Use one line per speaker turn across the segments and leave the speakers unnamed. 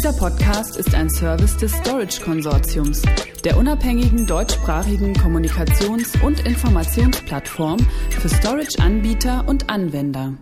Dieser Podcast ist ein Service des Storage Konsortiums, der unabhängigen deutschsprachigen Kommunikations- und Informationsplattform für Storage-Anbieter und Anwender.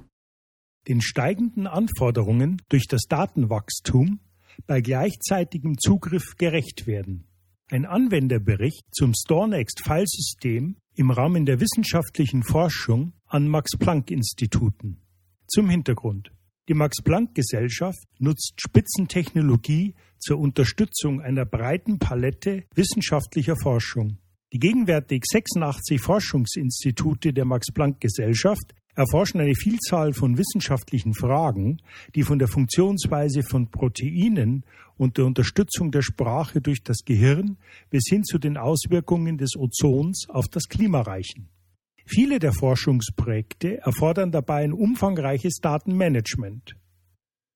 Den steigenden Anforderungen durch das Datenwachstum bei gleichzeitigem Zugriff gerecht werden. Ein Anwenderbericht zum StoreNext-Filesystem im Rahmen der wissenschaftlichen Forschung an Max-Planck-Instituten. Zum Hintergrund. Die Max-Planck-Gesellschaft nutzt Spitzentechnologie zur Unterstützung einer breiten Palette wissenschaftlicher Forschung. Die gegenwärtig 86 Forschungsinstitute der Max-Planck-Gesellschaft erforschen eine Vielzahl von wissenschaftlichen Fragen, die von der Funktionsweise von Proteinen und der Unterstützung der Sprache durch das Gehirn bis hin zu den Auswirkungen des Ozons auf das Klima reichen. Viele der Forschungsprojekte erfordern dabei ein umfangreiches Datenmanagement.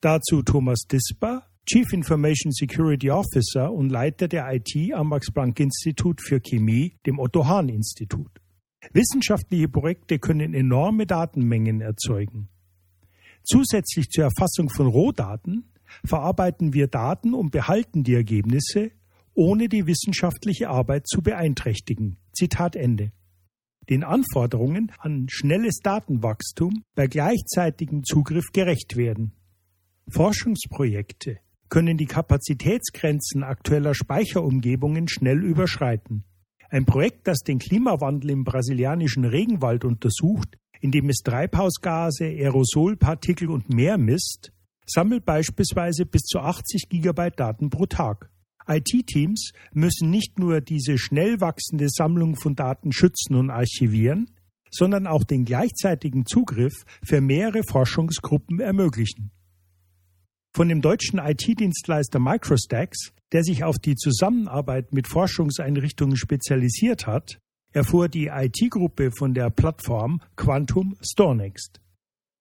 Dazu Thomas Disper, Chief Information Security Officer und Leiter der IT am Max-Planck-Institut für Chemie, dem Otto-Hahn-Institut. Wissenschaftliche Projekte können enorme Datenmengen erzeugen. Zusätzlich zur Erfassung von Rohdaten verarbeiten wir Daten und behalten die Ergebnisse, ohne die wissenschaftliche Arbeit zu beeinträchtigen. Zitat Ende den Anforderungen an schnelles Datenwachstum bei gleichzeitigem Zugriff gerecht werden. Forschungsprojekte können die Kapazitätsgrenzen aktueller Speicherumgebungen schnell überschreiten. Ein Projekt, das den Klimawandel im brasilianischen Regenwald untersucht, indem es Treibhausgase, Aerosolpartikel und mehr misst, sammelt beispielsweise bis zu 80 Gigabyte Daten pro Tag. IT-Teams müssen nicht nur diese schnell wachsende Sammlung von Daten schützen und archivieren, sondern auch den gleichzeitigen Zugriff für mehrere Forschungsgruppen ermöglichen. Von dem deutschen IT-Dienstleister Microstacks, der sich auf die Zusammenarbeit mit Forschungseinrichtungen spezialisiert hat, erfuhr die IT-Gruppe von der Plattform Quantum StoreNext.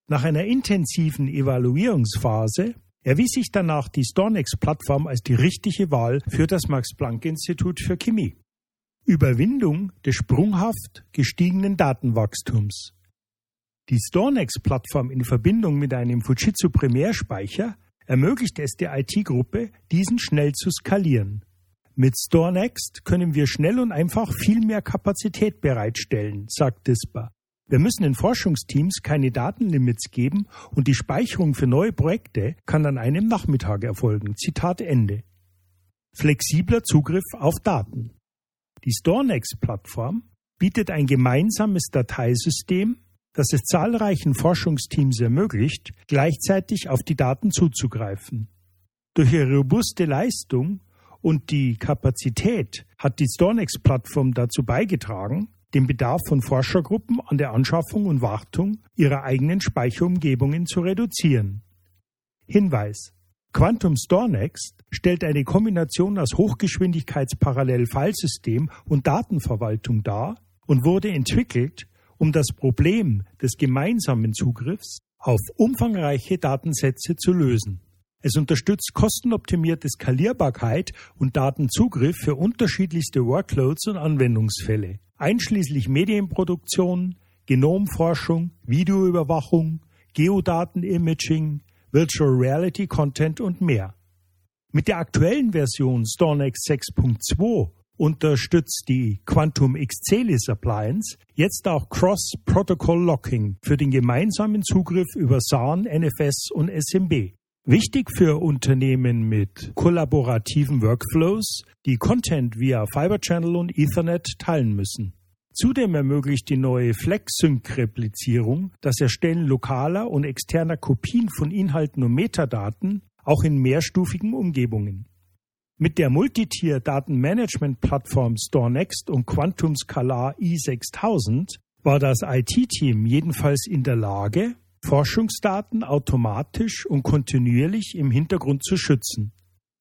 Nach einer intensiven Evaluierungsphase erwies sich danach die StoreNext-Plattform als die richtige Wahl für das Max-Planck-Institut für Chemie. Überwindung des sprunghaft gestiegenen Datenwachstums. Die StoreNext-Plattform in Verbindung mit einem Fujitsu Primärspeicher ermöglicht es der IT-Gruppe, diesen schnell zu skalieren. Mit StoreNext können wir schnell und einfach viel mehr Kapazität bereitstellen, sagt Dispa. Wir müssen den Forschungsteams keine Datenlimits geben und die Speicherung für neue Projekte kann an einem Nachmittag erfolgen. Zitat Ende. Flexibler Zugriff auf Daten. Die StoreNext-Plattform bietet ein gemeinsames Dateisystem, das es zahlreichen Forschungsteams ermöglicht, gleichzeitig auf die Daten zuzugreifen. Durch ihre robuste Leistung und die Kapazität hat die StoreNext-Plattform dazu beigetragen, den Bedarf von Forschergruppen an der Anschaffung und Wartung ihrer eigenen Speicherumgebungen zu reduzieren. Hinweis Quantum StoreNext stellt eine Kombination aus Hochgeschwindigkeitsparallel-Filesystem und Datenverwaltung dar und wurde entwickelt, um das Problem des gemeinsamen Zugriffs auf umfangreiche Datensätze zu lösen. Es unterstützt kostenoptimierte Skalierbarkeit und Datenzugriff für unterschiedlichste Workloads und Anwendungsfälle einschließlich Medienproduktion, Genomforschung, Videoüberwachung, Geodatenimaging, Virtual Reality Content und mehr. Mit der aktuellen Version StoreNext 6.2 unterstützt die Quantum X-Celis Appliance jetzt auch Cross-Protocol Locking für den gemeinsamen Zugriff über SAN, NFS und SMB. Wichtig für Unternehmen mit kollaborativen Workflows, die Content via Fiber Channel und Ethernet teilen müssen. Zudem ermöglicht die neue FlexSync-Replizierung das Erstellen lokaler und externer Kopien von Inhalten und Metadaten auch in mehrstufigen Umgebungen. Mit der Multitier-Datenmanagement-Plattform StoreNext und Quantum Scalar i6000 war das IT-Team jedenfalls in der Lage, Forschungsdaten automatisch und kontinuierlich im Hintergrund zu schützen.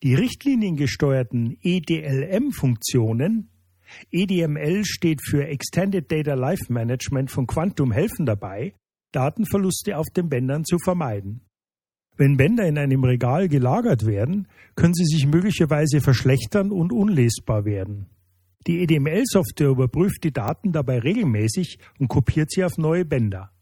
Die richtliniengesteuerten EDLM-Funktionen EDML steht für Extended Data Life Management von Quantum helfen dabei, Datenverluste auf den Bändern zu vermeiden. Wenn Bänder in einem Regal gelagert werden, können sie sich möglicherweise verschlechtern und unlesbar werden. Die EDML-Software überprüft die Daten dabei regelmäßig und kopiert sie auf neue Bänder.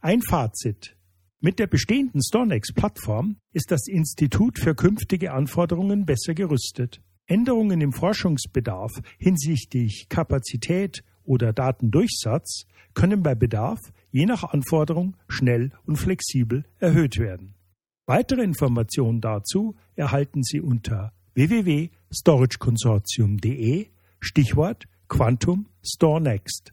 Ein Fazit. Mit der bestehenden StorNext-Plattform ist das Institut für künftige Anforderungen besser gerüstet. Änderungen im Forschungsbedarf hinsichtlich Kapazität oder Datendurchsatz können bei Bedarf je nach Anforderung schnell und flexibel erhöht werden. Weitere Informationen dazu erhalten Sie unter www.storageconsortium.de Stichwort Quantum StoreNext.